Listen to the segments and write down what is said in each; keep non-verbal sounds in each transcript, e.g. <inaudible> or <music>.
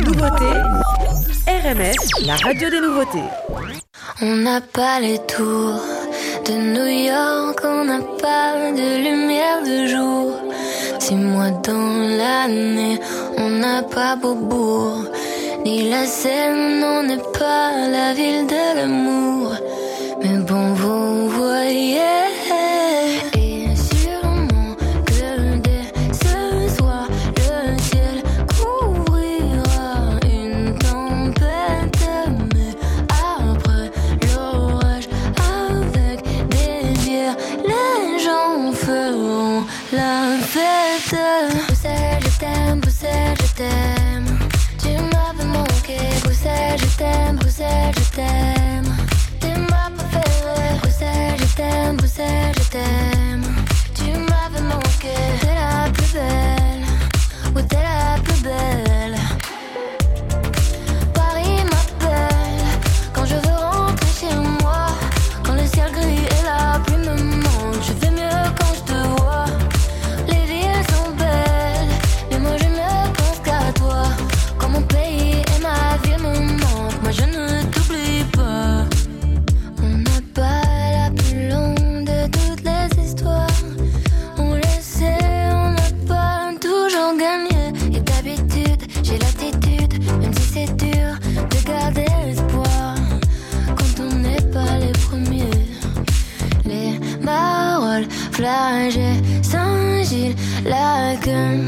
Nouveauté, RMS, la radio des nouveautés. On n'a pas les tours de New York, on n'a pas de lumière de jour. Six mois dans l'année, on n'a pas Beaubourg. Ni la Seine, on n'est pas la ville de l'amour. La gueule,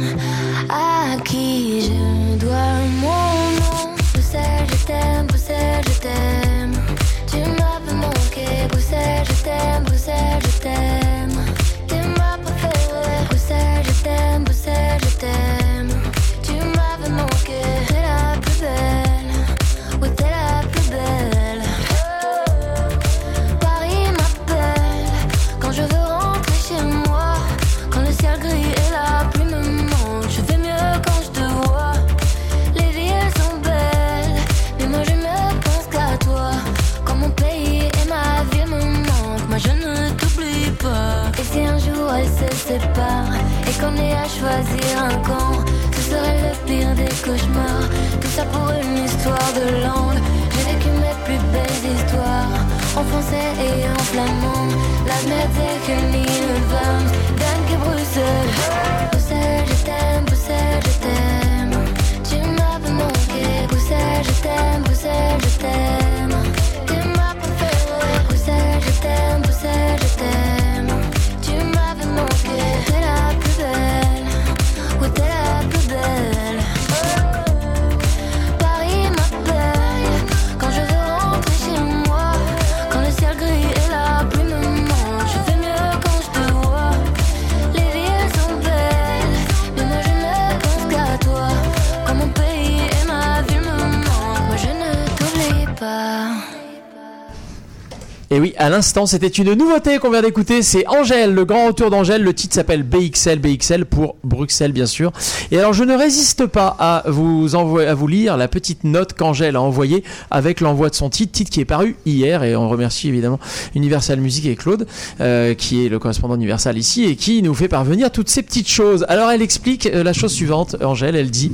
l'instant, c'était une nouveauté qu'on vient d'écouter. C'est Angèle, le grand retour d'Angèle. Le titre s'appelle BXL, BXL pour Bruxelles, bien sûr. Et alors, je ne résiste pas à vous à vous lire la petite note qu'Angèle a envoyée avec l'envoi de son titre, titre qui est paru hier. Et on remercie évidemment Universal Music et Claude, euh, qui est le correspondant Universal ici et qui nous fait parvenir toutes ces petites choses. Alors, elle explique euh, la chose suivante. Angèle, elle dit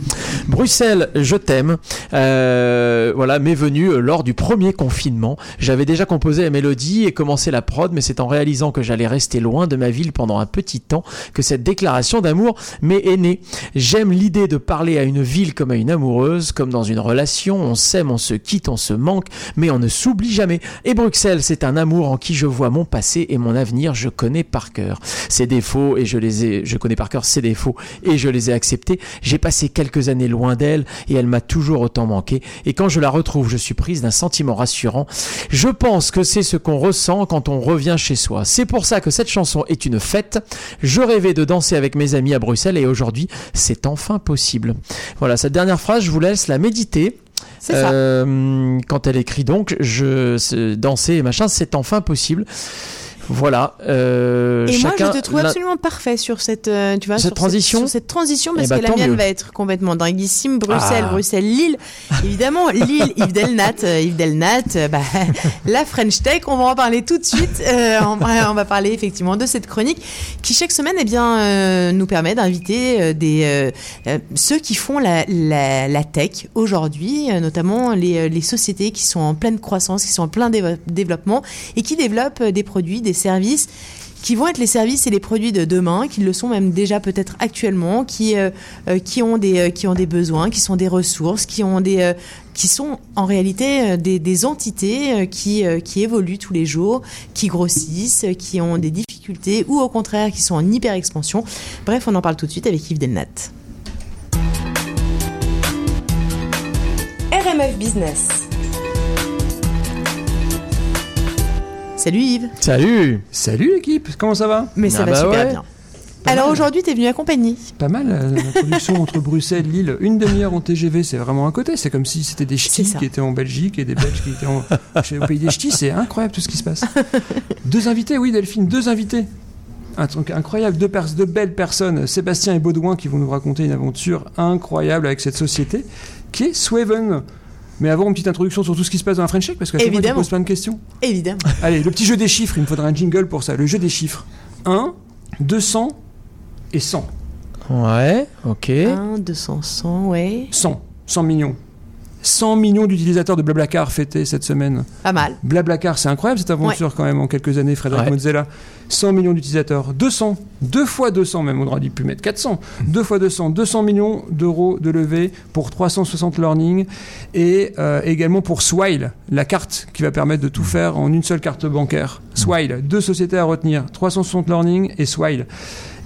Bruxelles, je t'aime. Euh, voilà, m'est venue lors du premier confinement. J'avais déjà composé la mélodie et commencé la prod, mais c'est en réalisant que j'allais rester loin de ma ville pendant un petit temps que cette déclaration d'amour m'est née. J'aime l'idée de parler à une ville comme à une amoureuse, comme dans une relation, on s'aime, on se quitte, on se manque, mais on ne s'oublie jamais. Et Bruxelles, c'est un amour en qui je vois mon passé et mon avenir, je connais par cœur. Ses défauts et je les ai, je connais par cœur ses défauts et je les ai acceptés. J'ai passé quelques années loin d'elle et elle m'a toujours autant manqué. Et quand je la retrouve, je suis prise d'un sentiment rassurant. Je pense que c'est ce qu'on ressent quand on revient chez soi. C'est pour ça que cette chanson est une fête. Je rêvais de danser avec mes amis à Bruxelles et aujourd'hui, c'est enfin possible. Voilà, cette dernière phrase, je vous laisse la méditer. Ça. Euh, quand elle écrit donc, je danser et machin, c'est enfin possible. Voilà. euh, Et moi, je te trouve absolument parfait sur cette, euh, tu vois, Cette sur transition sur cette transition, parce Eh bah, que la mienne mieux. va être complètement dinguissime. Bruxelles, Ah. Bruxelles, Lille. <laughs> Évidemment, Lille, Yves Delnat, euh, Yves Delnat, euh, bah, <laughs> la French Tech. On va en parler tout de suite. On, va, on va parler effectivement de cette chronique qui chaque semaine, eh bien, nous permet d'inviter des ceux qui font la, la, la tech aujourd'hui, notamment les, les sociétés qui sont en pleine croissance, qui sont en plein développement et qui développent des produits, des services qui vont être les services et les produits de demain, qui le sont même déjà peut-être actuellement, qui euh, euh, qui ont des euh, qui ont des besoins, qui sont des ressources, qui ont des qui sont en réalité des, des entités qui qui évoluent tous les jours, qui grossissent, qui ont des difficultés ou au contraire qui sont en hyper expansion. Bref, on en parle tout de suite avec Yves Delnat. RMF Business. Salut Yves. Salut. Salut l'équipe, comment ça va? Mais ça Ah va bah super ouais. bien. Alors aujourd'hui, t'es venu accompagner. Pas mal, euh, la production entre Bruxelles et Lille, une demi-heure en TGV, c'est vraiment à côté. C'est comme si c'était des ch'tis qui étaient en Belgique et des Belges qui étaient en- chez- au pays des ch'tis. C'est incroyable tout ce qui se passe. Deux invités, oui Delphine, deux invités. Un truc incroyable, deux, pers- deux belles personnes, Sébastien et Baudouin, qui vont nous raconter une aventure incroyable avec cette société qui est Swaven. Mais avant, une petite introduction sur tout ce qui se passe dans la French Tech, parce que chaque fois, tu poses plein de questions. Évidemment. Allez, le petit jeu des chiffres, il me faudra un jingle pour ça. Le jeu des chiffres. 1, 200 et 100. Ouais. Ok. 1, 200, 100, ouais. 100. 100 millions. 100 millions d'utilisateurs de Blablacar fêtés cette semaine. Pas mal. Blablacar, c'est incroyable cette aventure quand même en quelques années, Frédéric Ouais. Mozzella. 100 millions d'utilisateurs. 200. 2 fois 200 même, on aurait dû plus mettre 400. 2 fois 200. 200 millions d'euros de levée pour 360 learning et euh, également pour Swile, la carte qui va permettre de tout faire en une seule carte bancaire. Swile, deux sociétés à retenir, 360 learning et Swile.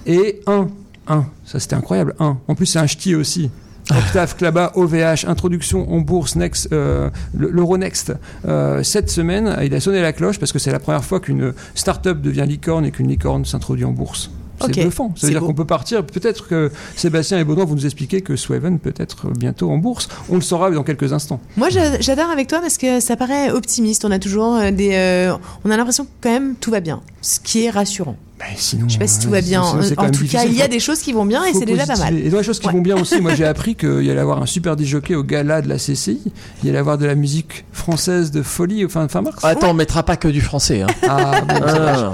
Et 1, 1, ça c'était incroyable, 1. En plus c'est un ch'ti aussi. Octave, Klaba, OVH, introduction en bourse, Next, euh, le- l'Euronext. Euh, cette semaine, il a sonné la cloche parce que c'est la première fois qu'une start-up devient licorne et qu'une licorne s'introduit en bourse. C'est Ok, bluffant. Ça veut dire qu'on peut partir. Peut-être que Sébastien et Baudouin vont nous expliquer que Swaven peut être bientôt en bourse. On le saura dans quelques instants. Moi, j'a- j'adore avec toi parce que ça paraît optimiste. On a toujours euh, des. euh, on a l'impression que quand même tout va bien, ce qui est rassurant. Mais sinon, Je sais pas si tout va bien. sinon, En tout cas, il y a des choses qui vont bien et c'est déjà pas mal. Et dans les choses qui Ouais. vont bien aussi, moi j'ai <laughs> appris qu'il y allait avoir un super disjockey au gala de la CCI. Il y allait avoir de la musique française de folie au fin, fin mars. Attends, on mettra pas que du français. Hein. Ah, bon. Ah.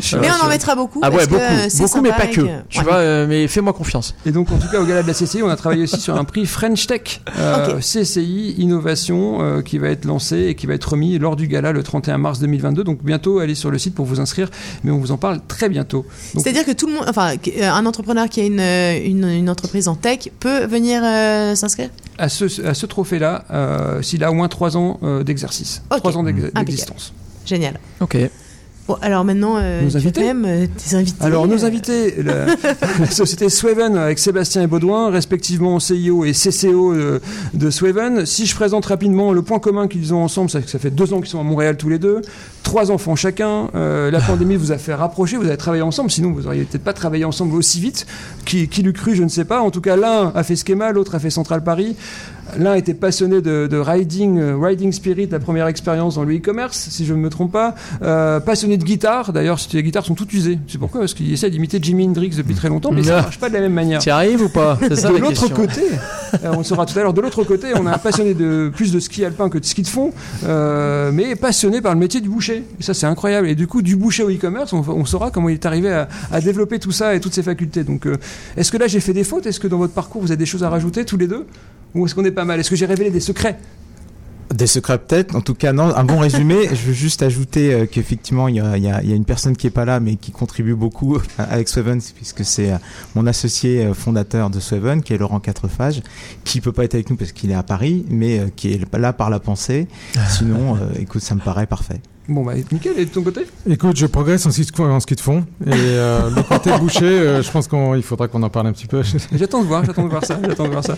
Je- Mais on en mettra beaucoup. Ah ouais, beaucoup, beaucoup, mais pas que. Tu ouais. vois, euh, mais fais-moi confiance. Et donc, en tout cas, au gala de la CCI, on a travaillé aussi sur un prix French Tech, euh. CCI Innovation, euh, qui va être lancé et qui va être remis lors du gala le 31 mars 2022. Donc, bientôt, allez sur le site pour vous inscrire, mais on vous en parle très bientôt. C'est-à-dire que tout le monde, enfin, que- euh, un entrepreneur qui a une, euh, une, une entreprise en tech peut venir euh, s'inscrire? à ce, à ce trophée-là, euh, s'il a au moins 3 ans euh, d'exercice, Ok. 3 ans d'existence. Génial. Ok. Bon, alors maintenant, euh, Nos invités même euh, tes invités. Alors, nos euh, invités, la, <laughs> <laughs> la société Swaven avec Sébastien et Baudouin, respectivement CIO et CCO de, de Swaven. Si je présente rapidement le point commun qu'ils ont ensemble, c'est que ça fait deux ans qu'ils sont à Montréal tous les deux, trois enfants chacun. Euh, la pandémie vous a fait rapprocher, vous avez travaillé ensemble, sinon vous auriez peut-être pas travaillé ensemble aussi vite. Qui, qui l'eût cru, je ne sais pas. En tout cas, l'un a fait Schema, l'autre a fait Central Paris. L'un était passionné de, de riding, euh, riding spirit, la première expérience dans le e-commerce, si je ne me trompe pas. Euh, passionné de guitare, d'ailleurs, les guitares sont toutes usées. C'est pourquoi Parce qu'il essaie d'imiter Jimi Hendrix depuis très longtemps, mais ça ne marche pas de la même manière. Tu arrives ou pas? C'est ça de la l'autre côté, euh, on le saura tout à l'heure, de l'autre côté, on a un passionné de plus de ski alpin que de ski de fond, mais passionné par le métier du boucher. Et ça, c'est incroyable. Et du coup, du boucher au e-commerce, on, on saura comment il est arrivé à, à développer tout ça et toutes ses facultés. Donc, est-ce que là, j'ai fait des fautes? Est-ce que dans votre parcours, vous avez des choses à rajouter tous les deux? Ou est-ce qu'on est pas mal? Est-ce que j'ai révélé des secrets? Des secrets peut-être, en tout cas non, un bon <laughs> résumé. Je veux juste ajouter euh, qu'effectivement il y a, il y a- il y a une personne qui est pas là mais qui contribue beaucoup avec Swaven puisque c'est euh, mon associé euh, fondateur de Swaven qui est Laurent Quatrefage qui peut pas être avec nous parce qu'il est à Paris mais euh, qui est là par la pensée. <laughs> Sinon euh, écoute ça me paraît parfait. Bon, bah, nickel. Et de ton côté? Écoute, je progresse en ski de, en ski de fond. Et euh, <laughs> le côté boucher, euh, je pense qu'il faudra qu'on en parle un petit peu. <laughs> J'attends de voir, j'attends de voir ça, j'attends de voir ça.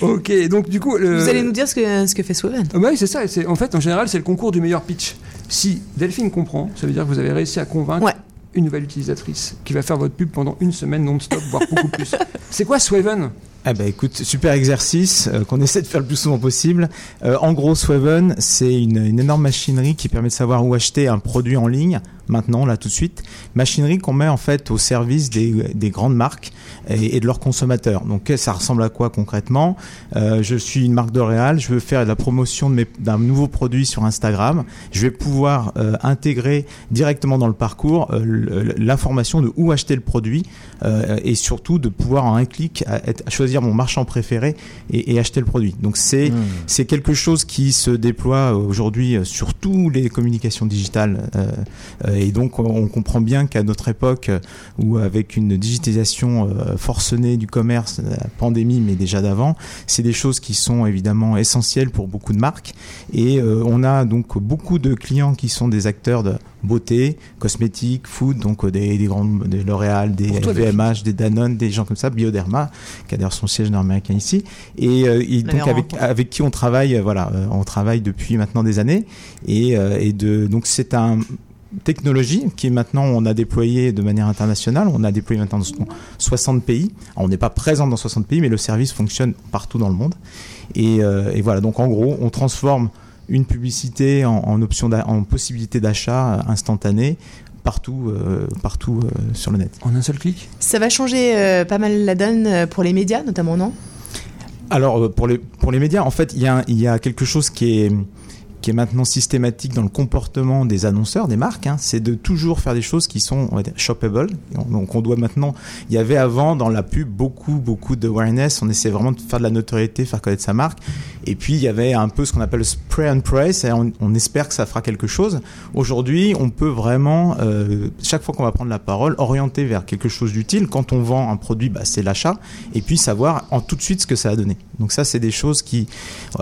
Ok, donc du coup... le- Vous allez nous dire ce que, ce que fait Swaven. Ah bah oui, c'est ça. C'est, en fait, en général, c'est le concours du meilleur pitch. Si Delphine comprend, ça veut dire que vous avez réussi à convaincre Ouais. une nouvelle utilisatrice qui va faire votre pub pendant une semaine non-stop, voire beaucoup plus. <laughs> C'est quoi Swaven? Ah bah écoute, super exercice euh, qu'on essaie de faire le plus souvent possible. Euh, en gros, Swaven, c'est une, une énorme machinerie qui permet de savoir où acheter un produit en ligne, maintenant, là, tout de suite. Machinerie qu'on met en fait au service des, des grandes marques et, et de leurs consommateurs. Donc ça ressemble à quoi concrètement? Euh, Je suis une marque de L'Oréal, je veux faire de la promotion d'un nouveau produit sur Instagram. Je vais pouvoir euh, intégrer directement dans le parcours euh, l'information de où acheter le produit euh, et surtout de pouvoir en un clic à, être- à choisir mon marchand préféré et, et acheter le produit. Donc c'est Hmm. c'est quelque chose qui se déploie euh, aujourd'hui euh, sur toutes les communications digitales euh, et donc on- comprend bien qu'à notre époque où avec une digitalisation forcenée du commerce, la pandémie mais déjà d'avant, c'est des choses qui sont évidemment essentielles pour beaucoup de marques et euh, on a donc beaucoup de clients qui sont des acteurs de beauté, cosmétiques, food, donc des, des grandes, des L'Oréal, des LVMH, des Danone, des gens comme ça, Bioderma, qui a d'ailleurs son siège nord-américain ici, et, euh, et donc avec, qui on travaille, euh, voilà, euh, on travaille depuis maintenant des années, et, et de, donc c'est un technologie qui maintenant on a déployé de manière internationale, on a déployé maintenant dans 60 pays. Alors, on n'est pas présent dans 60 pays, mais le service fonctionne partout dans le monde. Et, euh, et voilà, donc en gros, on transforme une publicité en, en option, en possibilité d'achat instantanée partout, euh, partout euh, sur le net. En un seul clic? Ça va changer euh, pas mal la donne pour les médias, notamment, non? Alors pour les pour les médias, en fait, il y a il y a quelque chose qui est qui est maintenant systématique dans le comportement des annonceurs, des marques, hein, c'est de toujours faire des choses qui sont on va dire, shoppable. Donc on doit maintenant, il y avait avant dans la pub beaucoup beaucoup de awareness, on essayait vraiment de faire de la notoriété, faire connaître sa marque. Et puis il y avait un peu ce qu'on appelle le spray and pray, on, espère que ça fera quelque chose. Aujourd'hui, on peut vraiment, euh, chaque fois qu'on va prendre la parole, orienter vers quelque chose d'utile. Quand on vend un produit, bah, c'est l'achat, et puis savoir tout de suite ce que ça a donné. Donc ça, c'est des choses qui,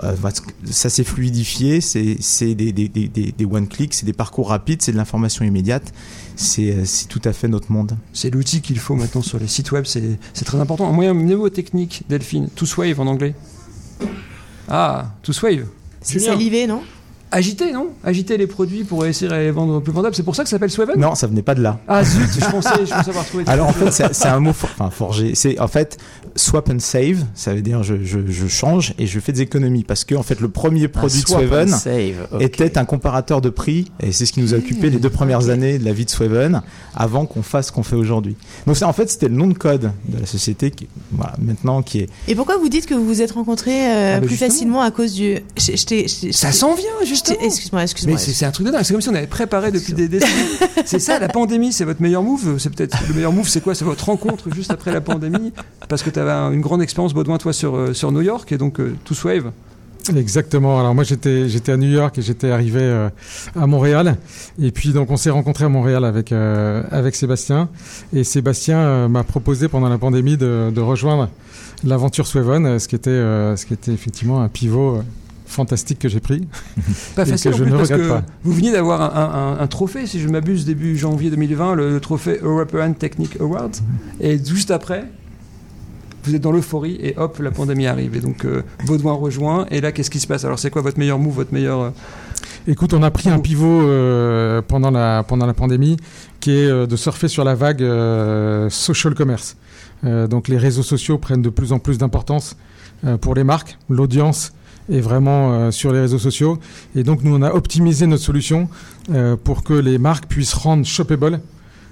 euh, ça s'est fluidifié, c'est des, one-click, c'est des parcours rapides, c'est de l'information immédiate. C'est euh, c'est tout à fait notre monde. C'est l'outil qu'il faut maintenant sur les sites web, c'est très important. Un moyen mnémotechnique, Delphine, to swave en anglais. Ah, to swave. C'est salivé, non? Agiter, non? Agiter les produits pour essayer de les vendre plus vendables. C'est pour ça que ça s'appelle Swaven Non, ça venait pas de là. Ah zut, je <laughs> pensais, je pensais avoir trouvé. Alors en fait, c'est un mot for- enfin, forgé. C'est en fait swap and save. Ça veut dire je, je, je change et je fais des économies parce que en fait le premier produit de ok. était un comparateur de prix et c'est ce qui nous a occupé les deux premières années de la vie de Swaven avant qu'on fasse ce qu'on fait aujourd'hui. Donc ça en fait c'était le nom de code de la société qui voilà maintenant qui est Et pourquoi vous dites que vous vous êtes rencontrés euh, Ah, bah, plus justement. facilement à cause du. Je, Ça s'en vient, justement. T'ai- Excuse-moi, Mais excuse-moi. c'est un truc de dingue. C'est comme si on avait préparé depuis des décennies. <laughs> c'est ça, la pandémie, c'est votre meilleur move? C'est peut-être le meilleur move, c'est quoi? C'est votre rencontre juste après la pandémie, parce que tu avais une grande expérience, Baudouin, toi, sur, euh, sur New York, et donc euh, To Swave. Exactement. Alors moi j'étais j'étais à New York et j'étais arrivé euh, à Montréal et puis donc on s'est rencontré à Montréal avec euh, avec Sébastien et Sébastien euh, m'a proposé pendant la pandémie de, de rejoindre l'aventure Swaven, euh, ce qui était euh, ce qui était effectivement un pivot euh, fantastique que j'ai pris. <laughs> Pas facile que je plus, ne parce regrette que pas. vous veniez d'avoir un, un- un trophée, si je ne m'abuse, début janvier 2020, le trophée European Technique Award. Et juste après, vous êtes dans l'euphorie et hop, la pandémie arrive. Et donc, euh, Baudouin rejoint. Et là, qu'est-ce qui se passe? Alors, c'est quoi votre meilleur move, votre meilleur. euh, Écoute, on a pris un pivot euh, pendant la pendant la pandémie qui est euh, de surfer sur la vague social commerce. Donc les réseaux sociaux prennent de plus en plus d'importance pour les marques. L'audience est vraiment euh, sur les réseaux sociaux et donc nous on a optimisé notre solution euh, pour que les marques puissent rendre shoppable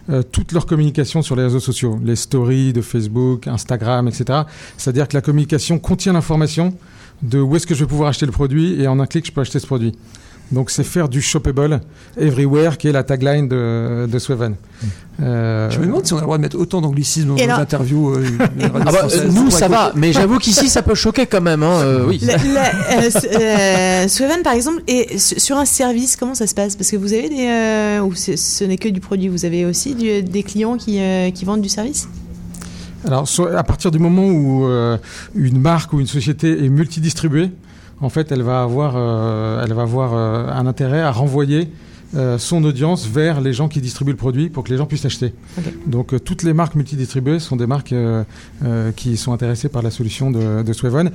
euh, toute leur communication sur les réseaux sociaux, les stories de Facebook, Instagram, etc. C'est-à-dire que la communication contient l'information de où est-ce que je vais pouvoir acheter le produit et en un clic je peux acheter ce produit. Donc c'est faire du shoppable everywhere qui est la tagline de, de Swaven. Euh, Je me demande si on a le droit de mettre autant d'anglicisme dans Et les interviews. euh, <laughs> Ah bah, euh, nous ça va, mais j'avoue qu'ici ça peut choquer quand même. Hein, euh, oui. La- la- <laughs> euh, s- euh, Swaven, par exemple, et s- sur un service, comment ça se passe? Parce que vous avez des. euh, ou ce n'est que du produit, vous avez aussi du- des clients qui, euh, qui vendent du service? Alors, à partir du moment où euh, une marque ou une société est multidistribuée, en fait, elle va avoir, euh, elle va avoir euh, un intérêt à renvoyer euh, son audience vers les gens qui distribuent le produit pour que les gens puissent acheter. Ok. Donc, euh, toutes les marques multidistribuées sont des marques euh, euh, qui sont intéressées par la solution de, de.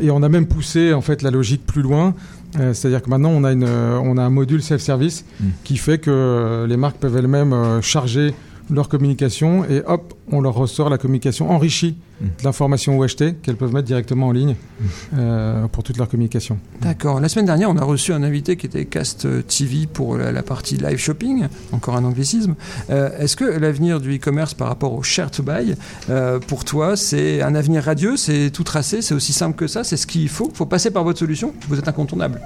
Et on a même poussé en fait la logique plus loin. Euh, C'est-à-dire que maintenant, on a, une, on a un module self-service Mm. qui fait que les marques peuvent elles-mêmes euh, charger leur communication et hop, on leur ressort la communication enrichie Mm. de l'information OHT qu'elles peuvent mettre directement en ligne euh, pour toute leur communication. D'accord. La semaine dernière, on a reçu un invité qui était Cast TV pour la, la partie live shopping, encore un anglicisme. Euh, Est-ce que l'avenir du e-commerce par rapport au share to buy, euh, pour toi, c'est un avenir radieux, c'est tout tracé, c'est aussi simple que ça, c'est ce qu'il faut Il faut passer par votre solution Vous êtes incontournable.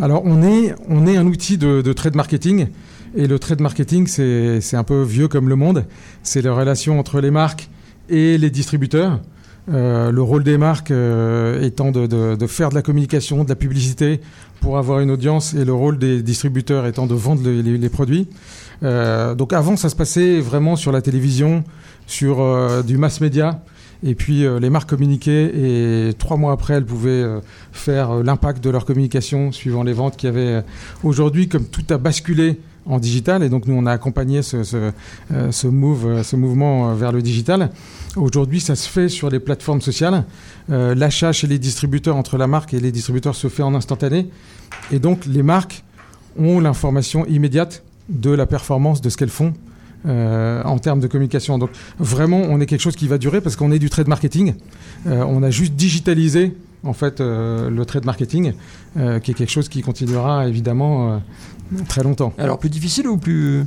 Alors, on est, on est un outil de, de trade marketing. Et le trade marketing, c'est un peu vieux comme le monde. C'est la relation entre les marques et les distributeurs. Euh, le rôle des marques euh, étant de, de- de faire de la communication, de la publicité pour avoir une audience, et le rôle des distributeurs étant de vendre les, les- produits. Euh, donc avant, ça se passait vraiment sur la télévision, sur du mass média. Et puis les marques communiquaient et trois mois après, elles pouvaient faire l'impact de leur communication suivant les ventes qu'il y avait. Aujourd'hui, comme tout a basculé en digital, et donc nous on a accompagné ce, ce, euh, euh, ce mouvement euh, vers le digital. Aujourd'hui, ça se fait sur les plateformes sociales. L'achat chez les distributeurs entre la marque et les distributeurs se fait en instantané, et donc les marques ont l'information immédiate de la performance de ce qu'elles font euh, en termes de communication. Donc vraiment, on est quelque chose qui va durer parce qu'on est du trade marketing. Euh, on a juste digitalisé en fait euh, le trade marketing, qui est quelque chose qui continuera évidemment très longtemps. Alors, plus difficile ou plus,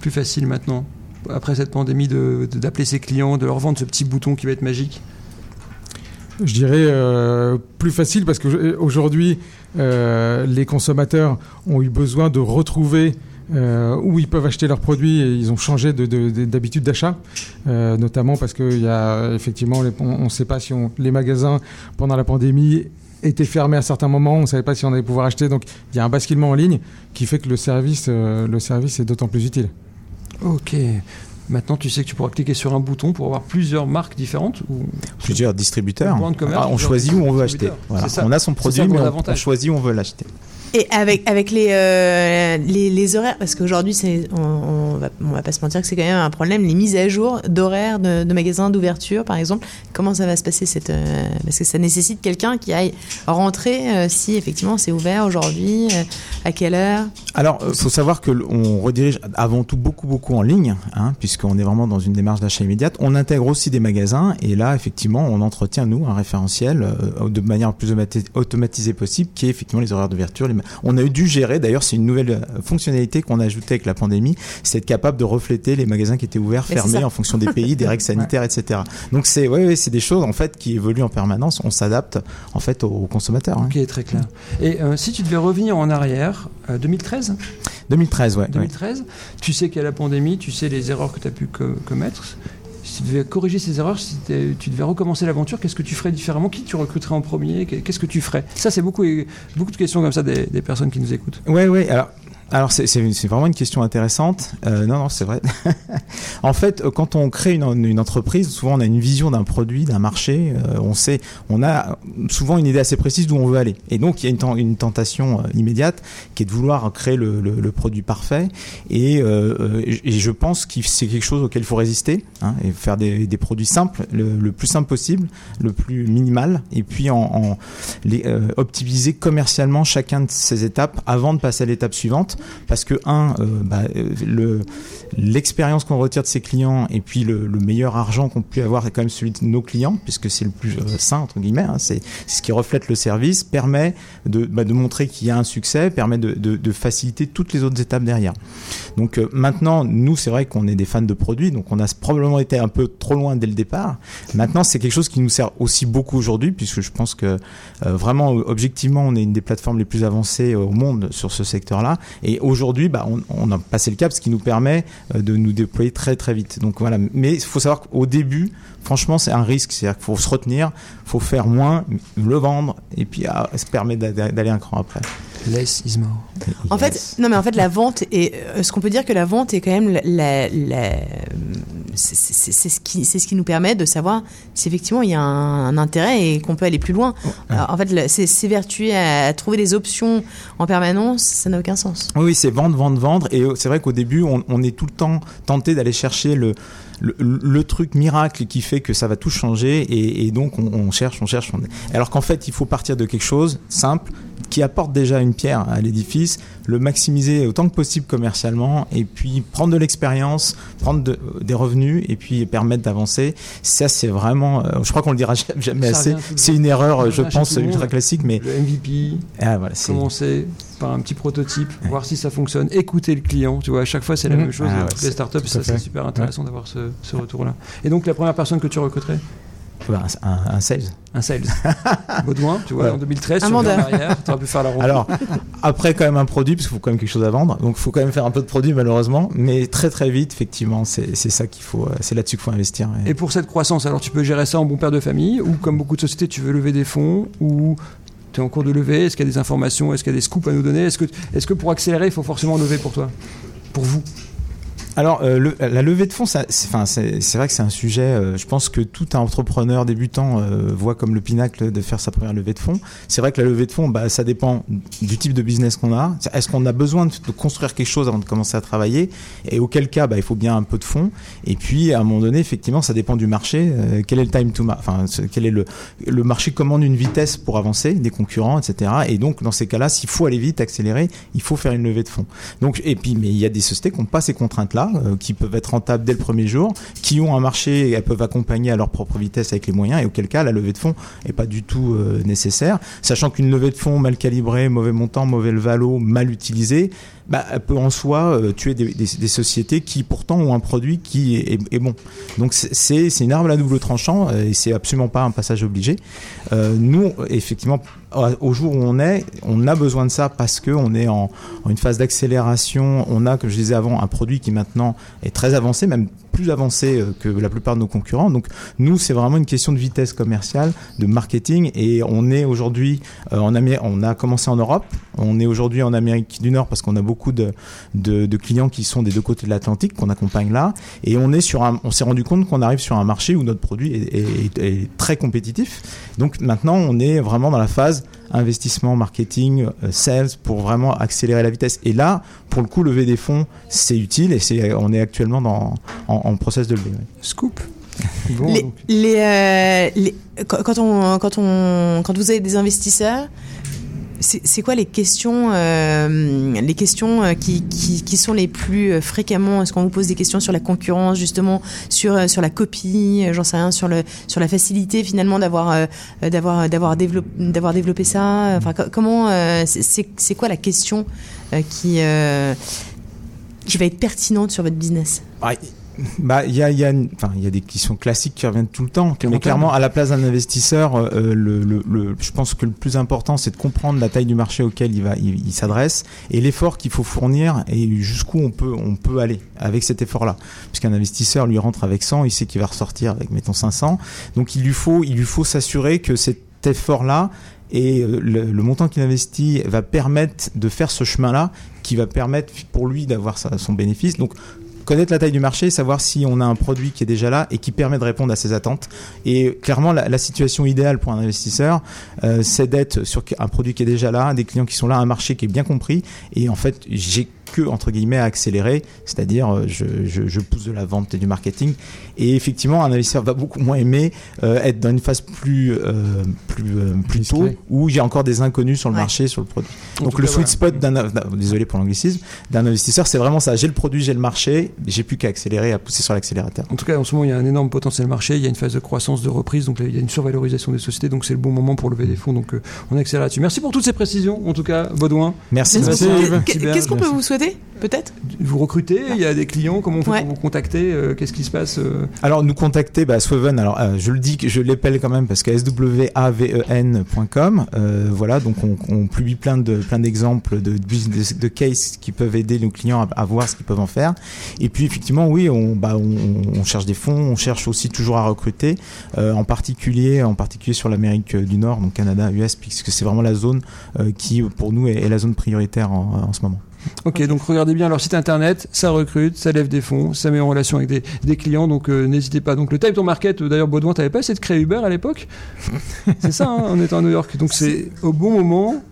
plus facile maintenant après cette pandémie d'appeler ses clients, de leur vendre ce petit bouton qui va être magique? Je dirais euh, plus facile parce qu'aujourd'hui, euh, les consommateurs ont eu besoin de retrouver euh, où ils peuvent acheter leurs produits et ils ont changé de- de- de- d'habitude d'achat, euh, notamment parce qu'il y a effectivement, les- on ne sait pas si on- les magasins pendant la pandémie étaient fermés à certains moments, on ne savait pas si on allait pouvoir acheter, donc il y a un basculement en ligne qui fait que le service, euh, le service est d'autant plus utile. Ok. Maintenant, tu sais que tu pourras cliquer sur un bouton pour avoir plusieurs marques différentes ou... Plusieurs distributeurs. Commerce, Ah, on plusieurs choisit où on veut acheter. Voilà. On a son produit, mais on, avantage. on choisit où on veut l'acheter. Et avec, avec les, euh, les, les horaires, parce qu'aujourd'hui, on, on, va, pas se mentir que c'est quand même un problème, les mises à jour d'horaires de, magasins d'ouverture, par exemple. Comment ça va se passer cette, euh, Parce que ça nécessite quelqu'un qui aille rentrer euh, si effectivement c'est ouvert aujourd'hui, à quelle heure? Alors, il faut savoir que l- on redirige avant tout beaucoup, beaucoup en ligne, hein, puisqu'on est vraiment dans une démarche d'achat immédiate. On intègre aussi des magasins, et là, effectivement, on entretient, nous, un référentiel de manière plus automati- automatisée possible, qui est effectivement les horaires d'ouverture. les On a dû gérer, d'ailleurs, c'est une nouvelle euh, fonctionnalité qu'on a ajoutée avec la pandémie, c'est être capable de refléter les magasins qui étaient ouverts, Mais fermés, en fonction des pays, des règles <laughs> sanitaires, etc. Donc, c'est ouais, ouais, c'est des choses, en fait, qui évoluent en permanence. On s'adapte, en fait, aux, aux consommateurs. hein. Très clair. Et euh, si tu devais revenir en arrière, euh, 2013 2013, ouais. ouais. 2013, tu sais qu'il y a la pandémie, tu sais les erreurs que tu as pu co- commettre. Si tu devais corriger ces erreurs, si tu devais recommencer l'aventure, qu'est-ce que tu ferais différemment? Qui tu recruterais en premier? Qu'est- Qu'est-ce que tu ferais? Ça, c'est beaucoup, beaucoup de questions comme ça des, personnes qui nous écoutent. Ouais, ouais. Alors, alors c'est vraiment une question intéressante. Euh, non, non, c'est vrai. <laughs> en fait, quand on crée une, entreprise, souvent on a une vision d'un produit, d'un marché. euh, on sait, on a souvent une idée assez précise d'où on veut aller. Et donc, il y a une, ten- une tentation euh, immédiate qui est de vouloir créer le, produit parfait. Et, je pense que c'est quelque chose auquel il faut résister hein, et faire des, produits simples, le, plus simple possible, le plus minimal, et puis en, optimiser commercialement chacun de ces étapes avant de passer à l'étape suivante parce que un euh, bah, euh, le l'expérience qu'on retire de ses clients et puis le, le meilleur argent qu'on peut avoir est quand même celui de nos clients puisque c'est le plus euh, sain entre guillemets hein, c'est ce qui reflète le service permet de, bah, de montrer qu'il y a un succès permet de, de, de faciliter toutes les autres étapes derrière. Donc euh, maintenant nous c'est vrai qu'on est des fans de produits donc on a probablement été un peu trop loin dès le départ. Maintenant c'est quelque chose qui nous sert aussi beaucoup aujourd'hui puisque je pense que euh, vraiment, objectivement, on est une des plateformes les plus avancées euh, au monde sur ce secteur-là. Et aujourd'hui, bah, on, on a passé le cap, ce qui nous permet euh, de nous déployer très très vite. Donc voilà. Mais il faut savoir qu'au début, franchement, c'est un risque. C'est-à-dire qu'il faut se retenir, faut faire moins, le vendre, et puis ah, ça permet d'a- d'aller un cran après. Less is more. En Yes. fait, non mais en fait la vente est, euh, ce qu'on peut dire que la vente est quand même la, la- la- c'est ce qui c'est ce qui nous permet de savoir si effectivement il y a un, un intérêt et qu'on peut aller plus loin. Alors, en fait, s'évertuer à, trouver des options en permanence, ça n'a aucun sens. Oui, c'est vendre, vendre, vendre. Et euh, c'est vrai qu'au début, on, on est tout le temps tenté d'aller chercher le, le, truc miracle qui fait que ça va tout changer et, et donc on, on cherche, on cherche. on- Alors qu'en fait, il faut partir de quelque chose simple qui apporte déjà une pierre à l'édifice, le maximiser autant que possible commercialement et puis prendre de l'expérience, prendre de- des revenus et puis permettre d'avancer. Ça, c'est vraiment, euh, je crois qu'on le dira jamais- Ça assez. C'est une erreur, je pense, ultra classique, mais Le MVP, ah, voilà, commencer par un petit prototype, voir si ça fonctionne, écouter le client. Tu vois, à chaque fois, c'est la Mhm. même chose. Ah ouais, Avec les startups, ça, c'est super intéressant d'avoir ce, ce retour-là. Et donc, la première personne que tu recruterais? Un, un- un sales. Un sales. <laughs> Baudouin, tu vois, Ouais. en 2013, Un tu arrière, aurais pu faire la rencontre. Alors, après, quand même un produit, parce qu'il faut quand même quelque chose à vendre. Donc, il faut quand même faire un peu de produit, malheureusement. Mais très, très vite, effectivement, c'est c'est ça qu'il faut, euh, c'est là-dessus qu'il faut investir. Et- Et pour cette croissance, alors tu peux gérer ça en bon père de famille, ou comme beaucoup de sociétés, tu veux lever des fonds, ou tu es en cours de lever, est-ce qu'il y a des informations, est-ce qu'il y a des scoops à nous donner? Est-ce que, est que pour accélérer, il faut forcément lever pour toi? Pour vous? Alors, euh, le- la levée de fonds, c'est vrai que c'est un sujet, euh, je pense que tout un entrepreneur débutant euh, voit comme le pinacle de faire sa première levée de fonds. C'est vrai que la levée de fonds, bah, ça dépend du type de business qu'on a. Est-ce qu'on a besoin de, construire quelque chose avant de commencer à travailler? Et auquel cas, bah, il faut bien un peu de fonds. Et puis, à un moment donné, effectivement, ça dépend du marché. Euh, quel est le time to Enfin, quel est le, le marché commande une vitesse pour avancer, des concurrents, etc. Et donc, dans ces cas-là, s'il faut aller vite, accélérer, il faut faire une levée de fonds. Donc, et puis, mais il y a des sociétés qui n'ont pas ces contraintes-là, euh, qui peuvent être rentables dès le premier jour, qui ont un marché et elles peuvent accompagner à leur propre vitesse avec les moyens, et auquel cas la levée de fonds est pas du tout euh, nécessaire. Sachant qu'une levée de fonds mal calibrée, mauvais montant, mauvais valo, mal utilisée, bah, peut en soi euh, tuer des, sociétés qui pourtant ont un produit qui est, bon. Donc c'est- une arme à double tranchant euh, et c'est absolument pas un passage obligé. Euh, nous, effectivement, au jour où on est, on a besoin de ça parce que on est en, en une phase d'accélération. On a, comme je disais avant, un produit qui maintenant est très avancé, même plus avancé euh, que la plupart de nos concurrents. Donc nous, c'est vraiment une question de vitesse commerciale, de marketing, et on est aujourd'hui euh, en Amérique. On a commencé en Europe, on est aujourd'hui en Amérique du Nord parce qu'on a beaucoup de, clients qui sont des deux côtés de l'Atlantique qu'on accompagne là, et on est sur un. On s'est rendu compte qu'on arrive sur un marché où notre produit est très compétitif. Donc maintenant, on est vraiment dans la phase investissement, marketing, euh, sales pour vraiment accélérer la vitesse. Et là, pour le coup, lever des fonds, c'est utile et c'est, on est actuellement dans, en, en process de lever. ouais. Scoop <laughs> Bon, Les, donc, les, euh, les- quand on, quand, on, quand vous avez des investisseurs, c'est quoi les questions, euh, les questions euh, qui, qui, sont les plus euh, fréquemment Est-ce qu'on vous pose des questions sur la concurrence, justement, sur, sur la copie, j'en sais rien, sur, le, sur la facilité finalement d'avoir développé, ça? Enfin, co- comment c'est- quoi la question qui qui va être pertinente sur votre business? Ah, Bah, il y a, y, y des questions classiques qui reviennent tout le temps. Mais clairement, à la place d'un investisseur, euh, le, le, le- je pense que le plus important, c'est de comprendre la taille du marché auquel il va, il, il s'adresse et l'effort qu'il faut fournir et jusqu'où on peut, on peut aller avec cet effort-là. Puisqu'un investisseur lui rentre avec 100, il sait qu'il va ressortir avec mettons 500. Donc il lui faut, il lui faut s'assurer que cet effort-là et euh, le, le montant qu'il investit va permettre de faire ce chemin-là qui va permettre pour lui d'avoir son bénéfice. Donc connaître la taille du marché, savoir si on a un produit qui est déjà là et qui permet de répondre à ses attentes. Et clairement, la, situation idéale pour un investisseur, euh, c'est d'être sur un produit qui est déjà là, des clients qui sont là, un marché qui est bien compris. Et en fait, j'ai que entre guillemets à accélérer, c'est-à-dire euh, je pousse de la vente et du marketing. Et effectivement, un investisseur va beaucoup moins aimer euh, être dans une phase plus euh, plus euh, plus tôt où j'ai encore des inconnus sur le Ouais. marché, sur le produit. en Donc le cas, sweet spot d'un, d'un- désolé pour l'anglicisme, d'un investisseur, c'est vraiment ça. J'ai le produit, j'ai le marché, j'ai plus qu'à accélérer, à pousser sur l'accélérateur. En tout cas, en ce moment, il y a un énorme potentiel marché, il y a une phase de croissance, de reprise, donc il y a une survalorisation des sociétés, donc c'est le bon moment pour lever des fonds, donc euh, on accélère là-dessus. Merci pour toutes ces précisions, en tout cas, Baudouin. Merci. Qu'est-ce qu'on peut vous souhaiter? Peut-être Vous recrutez, il y a des clients, comment on fait Ouais. pour vous contacter euh, Qu'est-ce qui se passe euh Alors nous contacter, bah, Swaven, alors euh, je le dis, que je l'épelle quand même parce que swaven.com, euh, voilà, donc on, on publie plein de plein d'exemples de, business- de cases qui peuvent aider nos clients à, à voir ce qu'ils peuvent en faire. Et puis effectivement, oui, on, bah, on, on cherche des fonds, on cherche aussi toujours à recruter, euh, en particulier en particulier sur l'Amérique du Nord, donc Canada, US, puisque c'est vraiment la zone euh, qui pour nous est, est la zone prioritaire en, en ce moment. Ok, donc regardez bien leur site internet, ça recrute, ça lève des fonds, ça met en relation avec des, des clients, donc euh, n'hésitez pas. Donc le Time to Market, euh, d'ailleurs Baudouin, t'avais pas essayé de créer Uber à l'époque? <laughs> C'est ça, hein, on était à New York, donc c'est au bon moment.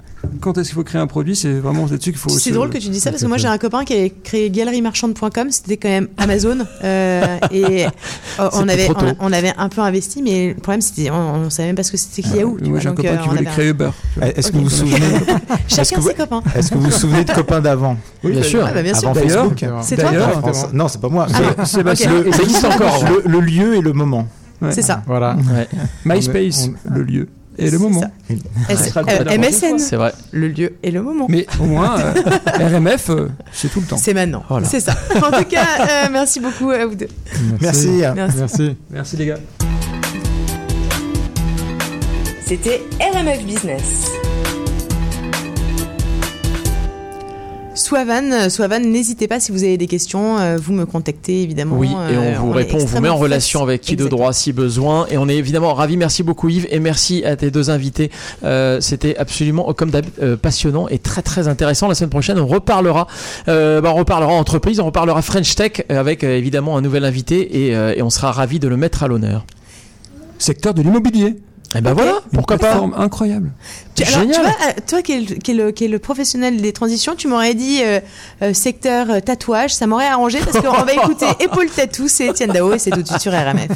Quand est-ce qu'il faut créer un produit, c'est vraiment là-dessus qu'il faut. C'est drôle que tu dis ça parce que moi j'ai un copain qui avait créé galerie-marchande.com, c'était quand même Amazon euh, <laughs> et euh, on avait on, on avait un peu investi mais le problème c'était on, on savait même pas ce que c'était que Yahoo. Moi, j'ai un copain euh, qui voulait un- créer Uber. Est-ce que vous vous souvenez <laughs> Chacun ses copains. Est-ce que vous vous souvenez de copains d'avant Oui, Bien sûr. Ah bah bien sûr. Avant Facebook C'est toi Ah, Non, c'est pas moi. Ah, C'est- existe encore. le, le lieu et le moment. C'est ça. Voilà. MySpace, le lieu et le moment. très euh, MSN, c'est vrai. le lieu et le moment. Mais au moins, euh, <laughs> RMF, euh, c'est tout le temps. C'est maintenant. Voilà. C'est ça. En tout cas, euh, merci beaucoup à vous deux. Merci. Merci. Merci. Merci les gars. C'était RMF Business. Soavan, euh, Soavan, n'hésitez pas si vous avez des questions, euh, vous me contactez évidemment. Oui, et euh, on vous est répond, on vous met en relation avec qui de droit si besoin. Et on est évidemment ravis. Merci beaucoup Yves et merci à tes deux invités. Euh, C'était absolument, comme d'hab, euh, passionnant et très très intéressant. La semaine prochaine, on reparlera, euh, bah, on reparlera entreprise, on reparlera French Tech euh, avec euh, évidemment un nouvel invité et, euh, et on sera ravis de le mettre à l'honneur. Secteur de l'immobilier. Et ben Ok. voilà, pourquoi pas incroyable. Tu, alors, Génial. tu vois, euh, toi qui es, le, qui, est le, qui est le professionnel des transitions, tu m'aurais dit euh, euh, secteur euh, tatouage, ça m'aurait arrangé parce qu'on va <laughs> écouter Épaule Tatou, c'est Étienne Dao et c'est tout de suite sur RMF.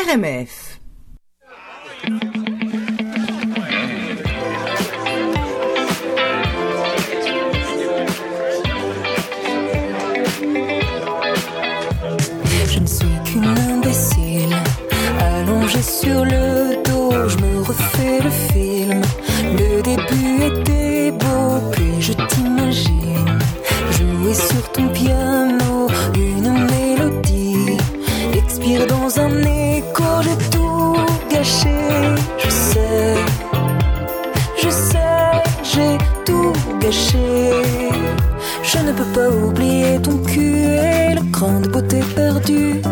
RMF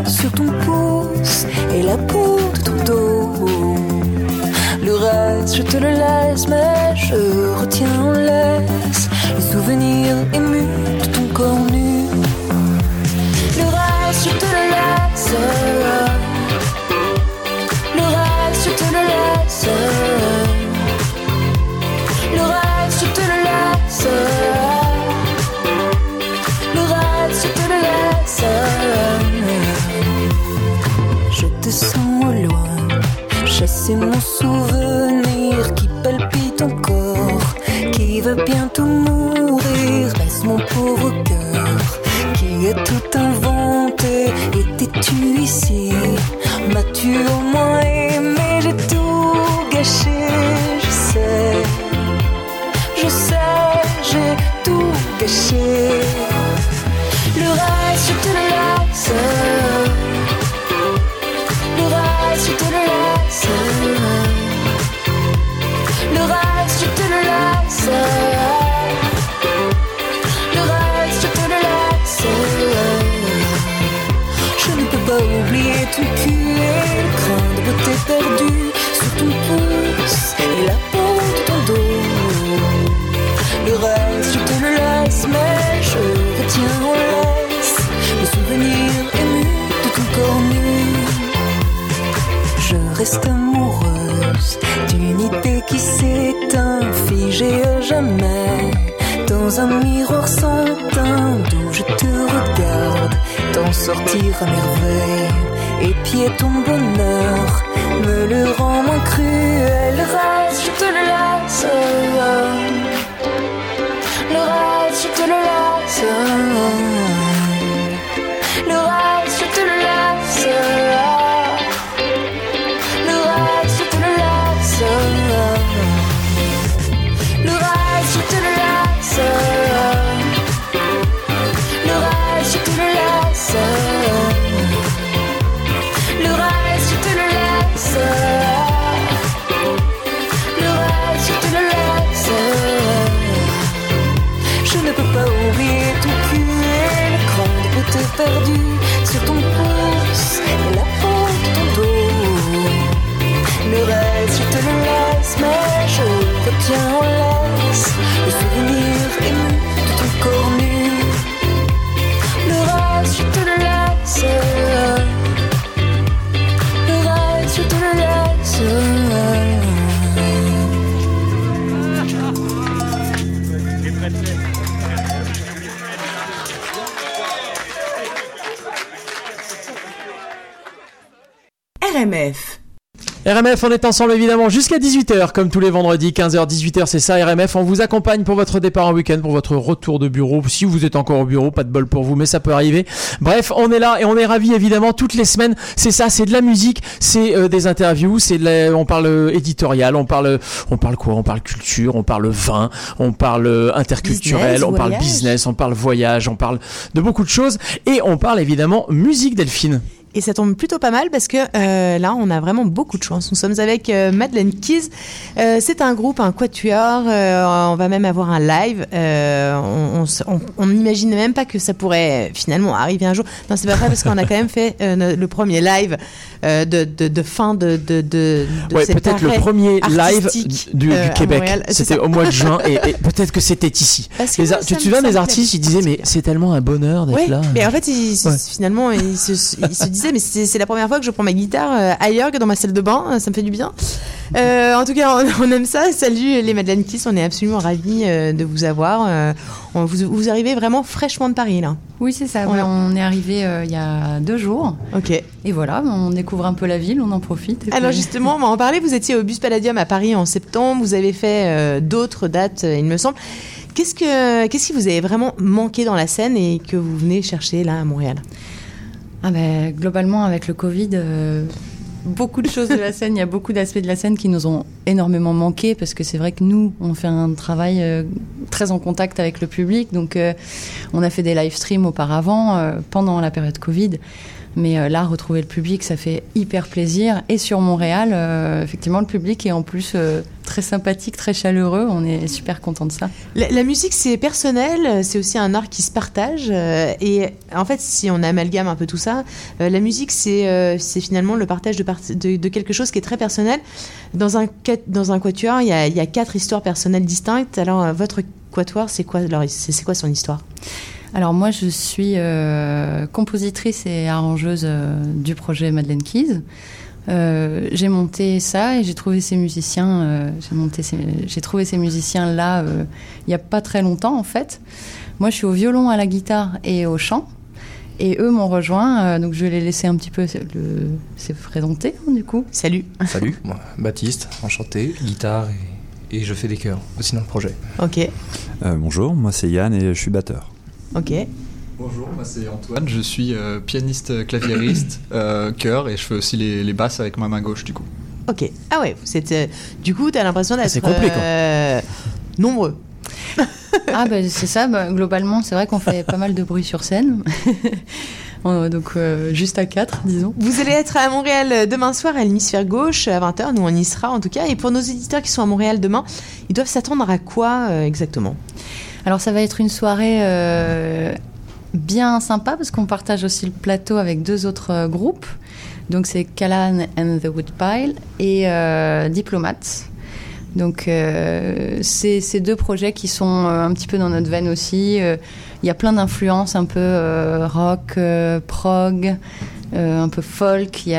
sur ton pouce et la peau de ton dos. Le reste, je te le laisse, mais je retiens en laisse les souvenirs émus de ton corps nu. Le reste, je te le laisse. Le reste, je te le laisse. Loin, chasser mon souvenir qui palpite encore, qui va bientôt mourir. Reste mon pauvre cœur qui a tout inventé. Étais-tu ici? M'as-tu au moins aimé? J'ai tout gâché, je sais. Je sais, j'ai tout gâché. Le reste, je te le laisse. Un miroir sans teint d'où je te regarde, t'en sortir à merveille. Et pied ton bonheur me le rend moins cruel. Le reste, je te le laisse. Le reste, je te le laisse. Le reste, sur ton RMF, on est ensemble évidemment jusqu'à 18h, comme tous les vendredis, 15h, 18h, c'est ça RMF. On vous accompagne pour votre départ en week-end, pour votre retour de bureau. Si vous êtes encore au bureau, pas de bol pour vous, mais ça peut arriver. Bref, on est là et on est ravis évidemment toutes les semaines. C'est ça, c'est de la musique, c'est euh, des interviews, c'est de la- on parle euh, éditorial, on parle, on parle quoi? On parle culture, on parle vin, on parle euh, interculturel, Business, on parle business, on parle voyage, on parle de beaucoup de choses et on parle évidemment musique, Delphine. Et ça tombe plutôt pas mal parce que euh, là, on a vraiment beaucoup de chance. Nous sommes avec euh, Madeleine Keys. Euh, c'est un groupe, un quatuor. euh, on va même avoir un live. On, n'imagine même pas que ça pourrait finalement arriver un jour. Non, c'est pas vrai parce qu'on a quand même fait le premier live de, de, de fin de, de, de, de Ouais, cet peut-être le premier live du, Québec. C'était au mois de juin et, et <laughs> peut-être que c'était ici. Que Les tu te souviens des artistes Ils disaient mais c'est tellement un bonheur d'être Ouais, là. mais en fait, Ouais. finalement, il se, se mais c'est la première fois que je prends ma guitare euh, ailleurs que dans ma salle de bain, euh, ça me fait du bien. Euh, en tout cas, on, <laughs> on aime ça. Salut les Madeleine Kiss, on est absolument ravis euh, de vous avoir. Euh, on- vous, vous arrivez vraiment fraîchement de Paris là. Oui, c'est ça. Ouais, on est arrivé il y a deux jours. Ok. Et voilà, on découvre un peu la ville, on en profite. Alors puis- justement, on va en parler. Vous étiez au Bus Palladium à Paris en septembre. Vous avez fait d'autres dates, il me semble. Qu'est-ce que qu'est-ce qui vous avez vraiment manqué dans la scène et que vous venez chercher là à Montréal? Ah ben, globalement, avec le Covid, euh, beaucoup de choses de la scène, il y a beaucoup d'aspects de la scène qui nous ont énormément manqué parce que c'est vrai que nous, on fait un travail euh, très en contact avec le public. Donc, euh, on a fait des live streams auparavant, pendant la période Covid. Mais euh, là, retrouver le public, ça fait hyper plaisir. Et sur Montréal, euh, effectivement, le public est en plus euh, très sympathique, très chaleureux. On est super content de ça. La, musique, c'est personnel, c'est aussi un art qui se partage. et en fait, si on amalgame un peu tout ça, la musique, c'est finalement le partage de, quelque chose qui est très personnel. Dans un, dans un quatuor, il y, a, quatre histoires personnelles distinctes. Alors, votre quatuor, c'est quoi, quoi son histoire? Alors moi, je suis euh, compositrice et arrangeuse euh, du projet Madeleine Keys. Euh, j'ai monté ça et j'ai trouvé ces musiciens. euh, j'ai monté, ces- j'ai trouvé ces musiciens là euh, il y a pas très longtemps en fait. Moi, je suis au violon, à la guitare et au chant. Et eux m'ont rejoint, euh, donc je vais les laisser un petit peu se, le, se présenter hein, du coup. Salut. Salut, moi, Baptiste, enchanté, guitare et, et je fais des chœurs aussi dans le projet. Ok, Euh, bonjour, moi c'est Yann et je suis batteur. Ok. Bonjour, moi c'est Antoine, je suis euh, pianiste claviériste, <clears throat> euh, chœur et je fais aussi les, les basses avec ma main gauche du coup. Ok. Ah ouais, euh, du coup, t'as l'impression d'être c'est complet, quoi. euh, nombreux. <laughs> Ah ben c'est ça, bah, globalement c'est vrai qu'on fait pas mal de bruit sur scène. <laughs> Donc euh, juste à 4 disons. Vous allez être à Montréal demain soir à l'hémisphère gauche à 20h. Nous, on y sera en tout cas. Et pour nos éditeurs qui sont à Montréal demain, ils doivent s'attendre à quoi euh, exactement? Alors ça va être une soirée euh, bien sympa parce qu'on partage aussi le plateau avec deux autres euh, groupes. Donc c'est Callan and the Woodpile et euh, Diplomate. Donc c'est ces deux projets qui sont un petit peu dans notre veine aussi. Il y a plein d'influences un peu rock, prog, un peu folk. Il y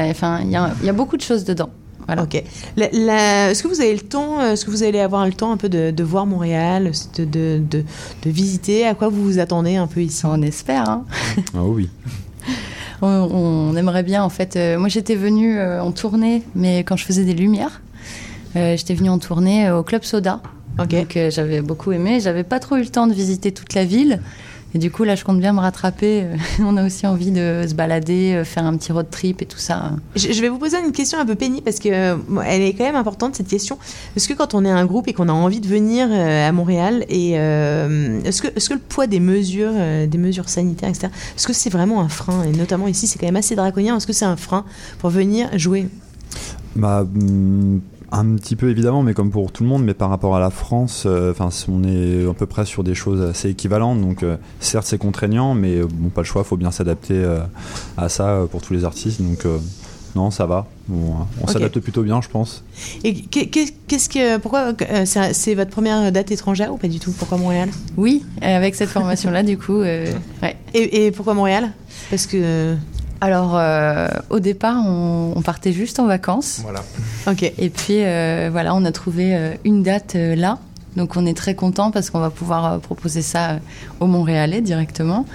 a beaucoup de choses dedans. Voilà. Ok. Est-ce que vous avez le temps euh, Est-ce que vous allez avoir le temps un peu de, de voir Montréal, de, de, de, de visiter? À quoi vous vous attendez un peu ici? On espère. Hein. <laughs> Ah oui. <laughs> On, on aimerait bien, en fait. euh, moi, j'étais venue euh, en tournée, mais quand je faisais des lumières, euh, j'étais venue en tournée euh, au Club Soda. Ok. Donc, euh, j'avais beaucoup aimé. J'avais pas trop eu le temps de visiter toute la ville. Et du coup, là, je compte bien me rattraper. Euh, <laughs> on a aussi envie de se balader, euh, faire un petit road trip et tout ça. Je, vais vous poser une question un peu pénible parce que euh, bon, elle est quand même importante cette question. Est-ce que quand on est un groupe et qu'on a envie de venir à Montréal et euh, est-ce que est-ce que le poids des mesures des mesures sanitaires etc. Est-ce que c'est vraiment un frein? Et notamment ici c'est quand même assez draconien. Est-ce que c'est un frein pour venir jouer? Bah, hum, un petit peu évidemment, mais comme pour tout le monde, mais par rapport à la France, euh, enfin, on est à peu près sur des choses assez équivalentes. Donc, euh, certes, c'est contraignant, mais euh, bon, pas le choix, faut bien s'adapter euh, à ça euh, pour tous les artistes. Donc, euh, non, ça va. Bon, on s'adapte plutôt bien, je pense. Et qu'est- qu'est- qu'est-ce que pourquoi euh, c'est c'est votre première date étrangère ou pas du tout? Pourquoi Montréal? Oui, avec cette formation-là, du coup, euh, ouais. et, et pourquoi Montréal? Parce que Alors, euh, au départ, on, on partait juste en vacances. Voilà. ok. Et puis euh, voilà, on a trouvé euh, une date euh, là. Donc on est très content parce qu'on va pouvoir euh, proposer ça euh, aux Montréalais directement.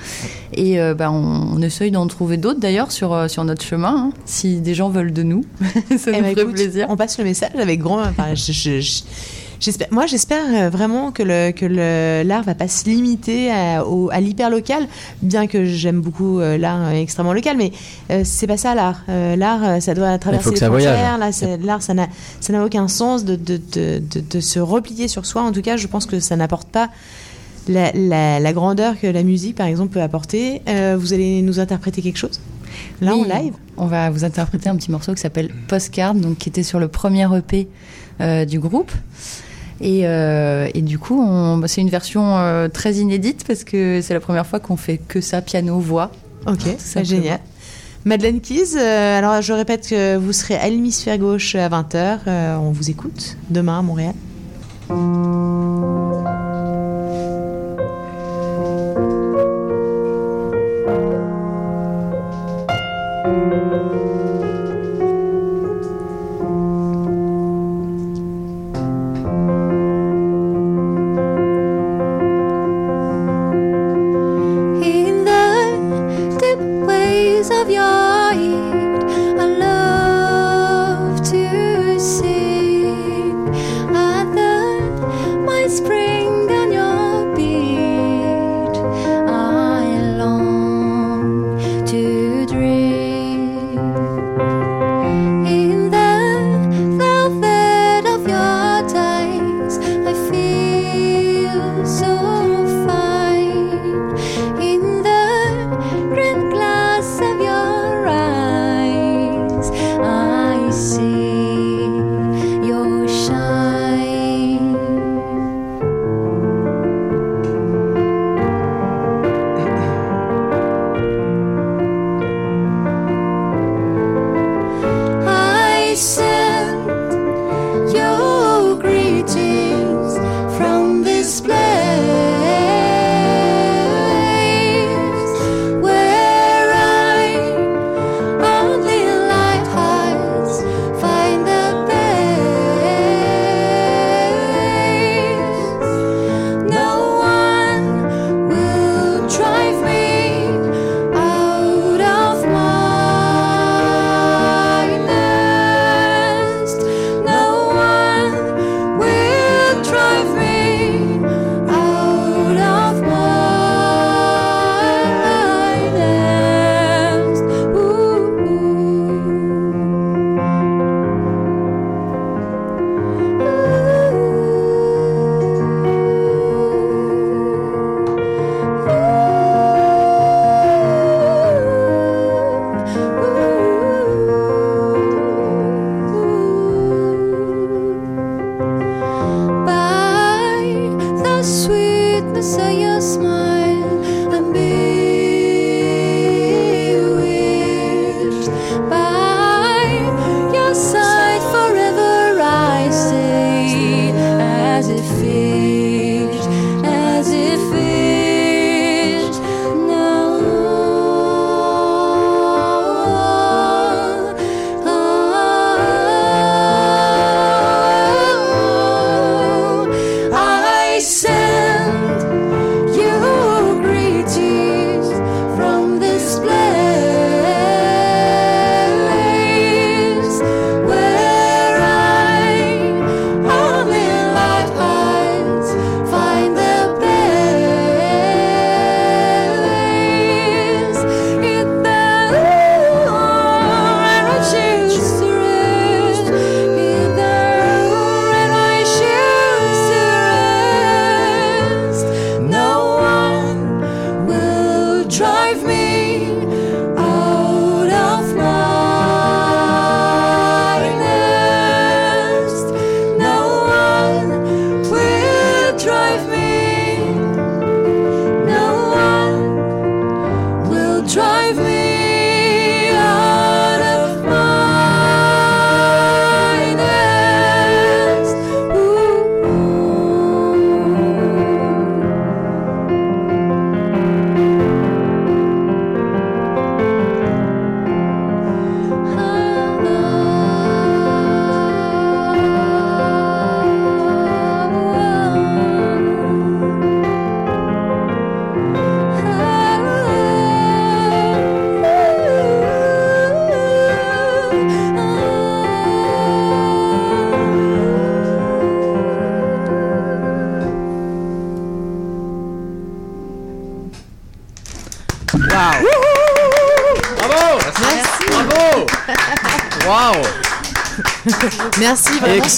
Et euh, bah, on, on essaye d'en trouver d'autres d'ailleurs sur, euh, sur notre chemin. hein. Si des gens veulent de nous, <laughs> ça Eh nous ferait écoute, plaisir. On passe le message avec grand. enfin, je- je- je- j'espère- moi, j'espère euh, vraiment que le que le- l'art va pas se limiter à, au- à l'hyper local, bien que j'aime beaucoup euh, l'art euh, extrêmement local, mais euh, c'est pas ça l'art. Euh, l'art, ça doit traverser faut que les ça frontières. voyage. Là, c'est- l'art, ça n'a ça n'a aucun sens de de, de, de de se replier sur soi. En tout cas, je pense que ça n'apporte pas. La, la- la grandeur que la musique, par exemple, peut apporter. Euh, vous allez nous interpréter quelque chose? Là, en Oui, live? On va vous interpréter un petit morceau qui s'appelle Postcard, donc qui était sur le premier EP euh, du groupe. Et, euh, et du coup, bah, c'est une version euh, très inédite parce que c'est la première fois qu'on fait que ça, piano, voix. Ok, c'est simplement. génial. Madeleine Keys, euh, alors je répète que vous serez à l'hémisphère gauche à 20h. on vous écoute demain à Montréal.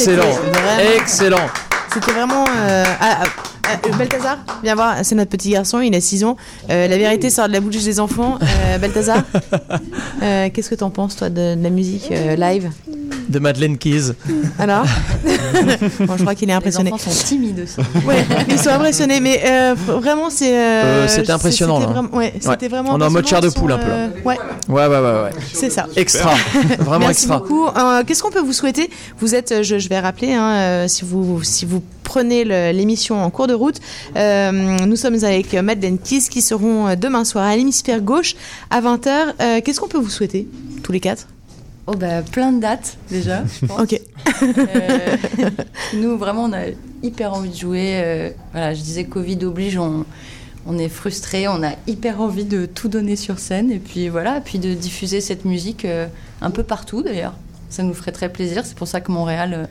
Excellent, c'était vraiment- excellent. C'était vraiment. euh, ah, ah, ah, Balthazar, viens voir, c'est notre petit garçon, il a 6 ans. Euh, la vérité sort de la bouche des enfants. Euh, Balthazar, <laughs> euh, qu'est-ce que t'en penses, toi, de, de la musique euh, live? De Madeleine Keys. Alors? <laughs> Bon, Je crois qu'il est impressionné. Les enfants sont timides aussi. Ouais, ils sont impressionnés, mais euh, vraiment, c'est. euh, Euh, c'était impressionnant, C'était là. vraiment, ouais, c'était Ouais. vraiment On est en mode chair de poule, un peu, là. euh, Ouais, Ouais, ouais, ouais, ouais. c'est ça. Extra. <laughs> Vraiment Merci extra. beaucoup. Euh, Qu'est-ce vous souhaiter Vous êtes, euh, je, je vais rappeler, hein, euh, si vous si vous prenez l'émission en cours de route, euh, nous sommes avec Madeleine Kiss qui seront demain soir à l'hémisphère gauche à 20h. Euh, Qu'est-ce qu'on peut vous souhaiter tous les quatre? Oh bah plein de dates déjà. je pense. <laughs> Ok. Euh, nous vraiment on a hyper envie de jouer. voilà, je disais Covid oblige, on, on est frustré, on a hyper envie de tout donner sur scène et puis voilà, puis de diffuser cette musique un peu partout d'ailleurs. Ça nous ferait très plaisir. C'est pour ça que Montréal.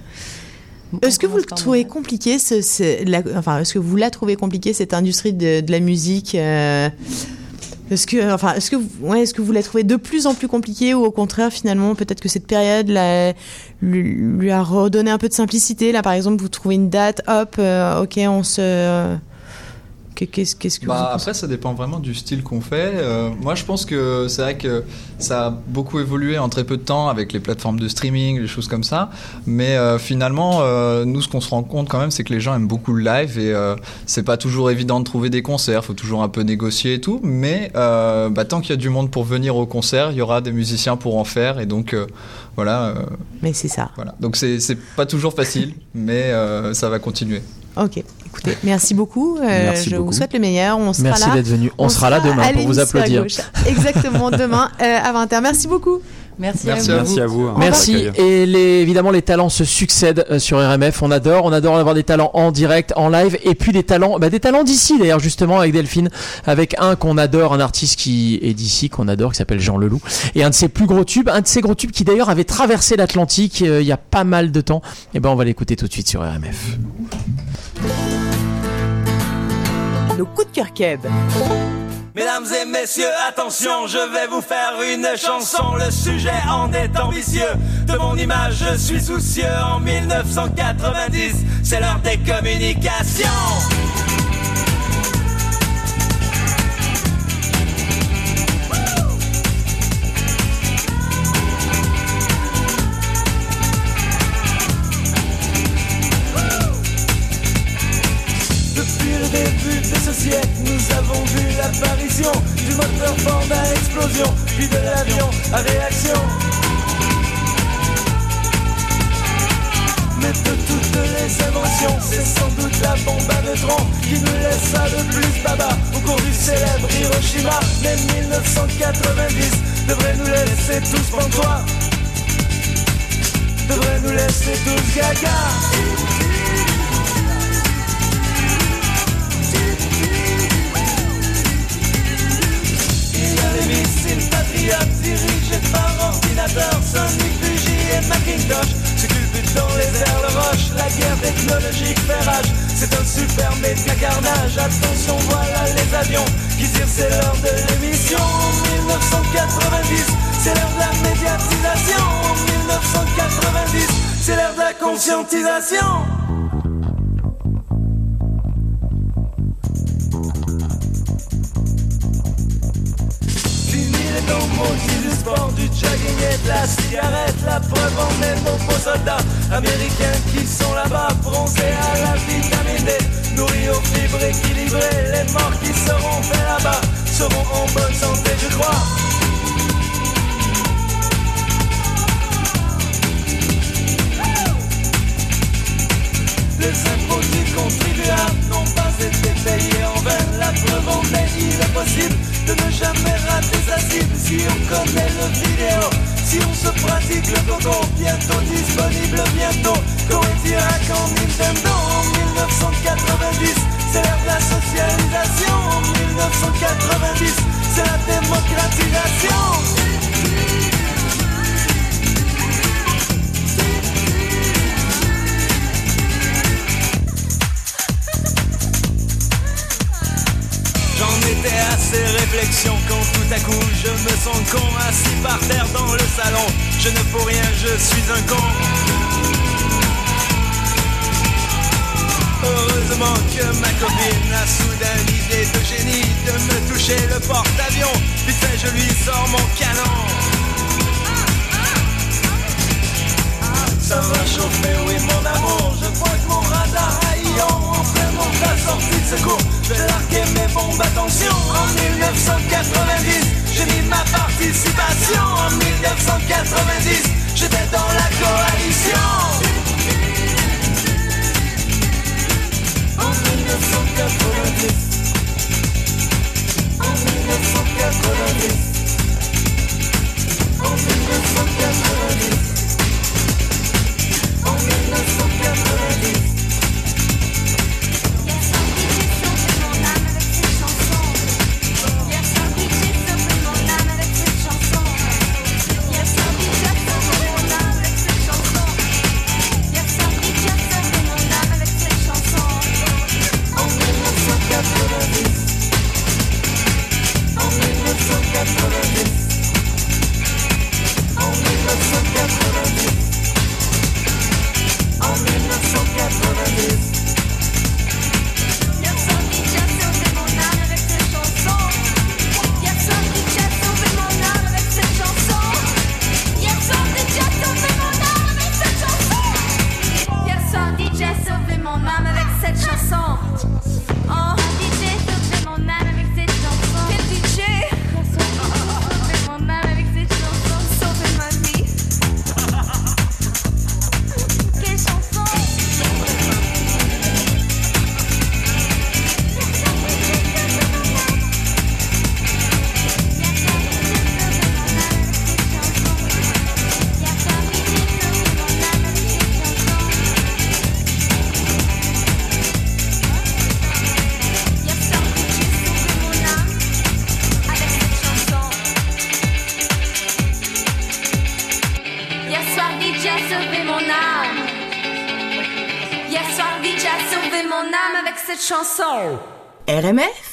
euh, Est-ce que vous le trouvez compliqué ce, ce- la- Enfin, est-ce que vous la trouvez compliquée cette industrie de, de la musique euh, Est-ce que, enfin, est-ce que, vous, ouais, est-ce que vous la trouvez de plus en plus compliquée ou au contraire, finalement, peut-être que cette période la- lui, lui a redonné un peu de simplicité? Là, par exemple, vous trouvez une date, hop, euh, ok, on se. Que- Qu'est-ce que Bah, vous après, ça dépend vraiment du style qu'on fait. Euh, moi, je pense que c'est vrai que ça a beaucoup évolué en très peu de temps avec les plateformes de streaming, les choses comme ça. Mais euh, finalement, euh, nous, ce qu'on se rend compte quand même, c'est que les gens aiment beaucoup le live et c'est pas toujours évident de trouver des concerts. Faut toujours un peu négocier et tout. Mais bah, tant qu'il y a du monde pour venir au concert, il y aura des musiciens pour en faire. Et donc, voilà. Mais c'est ça. voilà. Donc, c'est pas toujours facile, mais ça va continuer. Ok, écoutez, merci beaucoup. Euh, Merci je beaucoup. vous souhaite le meilleur. On sera Merci d'être venu. On sera là demain pour vous applaudir. Exactement, demain <laughs> euh, à 20h. Merci beaucoup. Merci, Merci à vous. Merci à vous. Merci. Et les, évidemment, les talents se succèdent euh, sur RMF. On adore. On adore avoir des talents en direct, en live, et puis des talents, bah, des talents d'ici d'ailleurs justement avec Delphine, avec un qu'on adore, un artiste qui est d'ici qu'on adore, qui s'appelle Jean Leloup, et un de ses plus gros tubes, un de ses gros tubes qui d'ailleurs avait traversé l'Atlantique euh, il y a pas mal de temps. Et ben, on va l'écouter tout de suite sur RMF. Nos coups de cœur keb. Mesdames et messieurs, attention, je vais vous faire une chanson. Le sujet en est ambitieux. De mon image, je suis soucieux. En 1990, c'est l'heure des communications. Depuis le début de ce siècle, nous avons vu du moteur Ford à explosion, puis de l'avion à réaction. Mais de toutes les inventions, c'est sans doute la bombe à neutrons qui nous laissa le plus baba au cours du célèbre Hiroshima. Mais 1990 devrait nous laisser tous pantois, devrait nous laisser tous gaga. Missiles patriotes dirigés par ordinateur Sonic, Fuji et Macintosh culbute dans les airs le roche La guerre technologique fait rage. C'est un super média carnage Attention voilà les avions Qui tirent c'est l'heure de l'émission. En 1990 C'est l'heure de la médiatisation. En 1990 C'est l'heure de la conscientisation et de la cigarette La preuve en est nos beaux soldats américains qui sont là-bas Bronzés à la vitamine D, nourris aux fibres équilibrées Les morts qui seront faits là-bas seront en bonne santé je crois. Les impôts du contribuable n'ont pas été payés en vain La preuve en est, de ne jamais rater sa cible. Si on connaît le vidéo, si on se pratique le coco Bientôt disponible, bientôt Corée en Nintendo En 1990, c'est l'ère de la socialisation. En 1990, c'est la démocratisation ces réflexions quand tout à coup je me sens con assis par terre dans le salon. Je ne peux rien, je suis un con. Heureusement que ma copine a soudain l'idée de génie de me toucher le porte-avions. Vite fait, je lui sors mon canon. Ça va chauffer, oui mon amour Je pointe mon radar à Ion En plein monde la sortie de secours Je vais larguer mes bombes, attention En 1990 J'ai mis ma participation En 1990 J'étais dans la coalition En 1990 En 1990 En 1990 en 1990 1990 RMF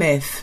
RMF.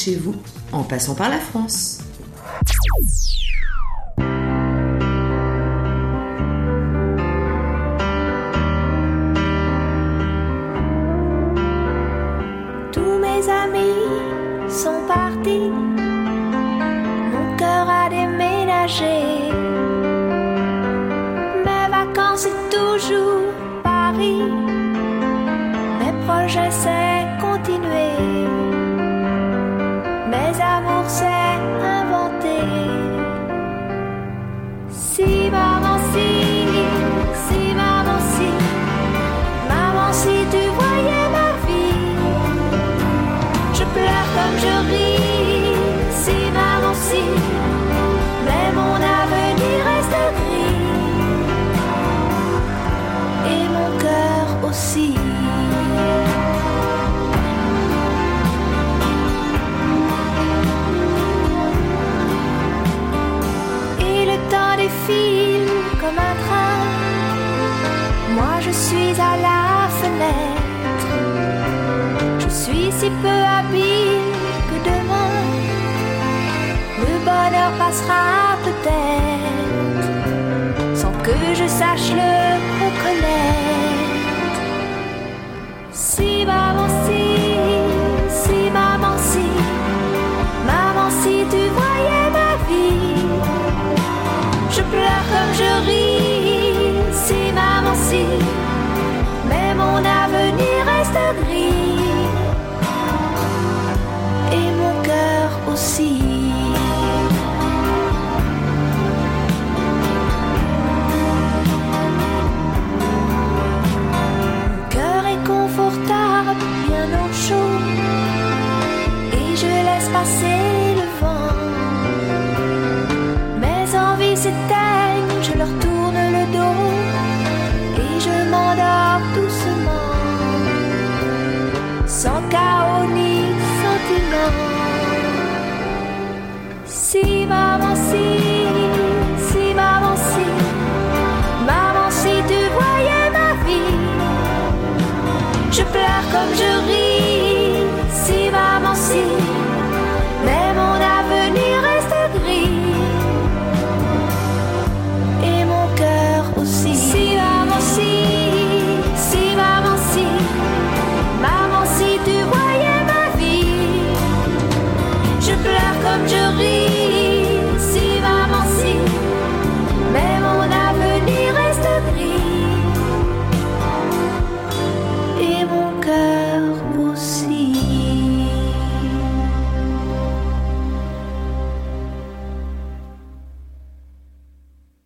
Chez vous en passant par la France. je suis à la fenêtre. Je suis si peu habile que demain, le bonheur passera peut-être sans que je sache le